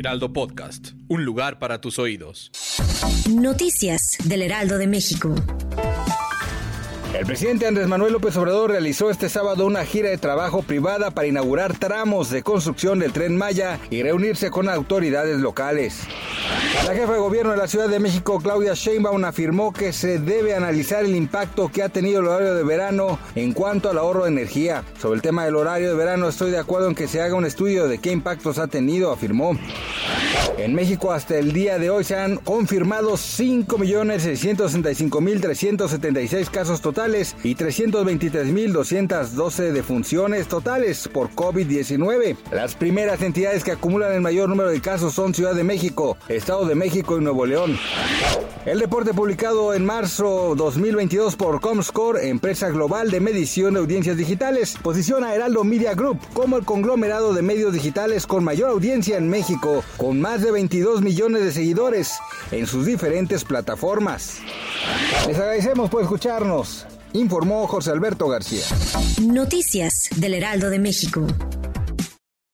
Heraldo Podcast. Un lugar para tus oídos. Noticias del Heraldo de México. El presidente Andrés Manuel López Obrador realizó este sábado una gira de trabajo privada para inaugurar tramos de construcción del tren Maya y reunirse con autoridades locales. La jefa de gobierno de la Ciudad de México, Claudia Sheinbaum, afirmó que se debe analizar el impacto que ha tenido el horario de verano en cuanto al ahorro de energía. Sobre el tema del horario de verano, estoy de acuerdo en que se haga un estudio de qué impactos ha tenido, afirmó. En México hasta el día de hoy se han confirmado 5.665.376 casos totales y 323.212 defunciones totales por COVID-19. Las primeras entidades que acumulan el mayor número de casos son Ciudad de México, Estado de México y Nuevo León. El reporte publicado en marzo 2022 por Comscore, empresa global de medición de audiencias digitales, posiciona a Heraldo Media Group como el conglomerado de medios digitales con mayor audiencia en México, con más de 22 millones de seguidores en sus diferentes plataformas. Les agradecemos por escucharnos, informó José Alberto García. Noticias del Heraldo de México.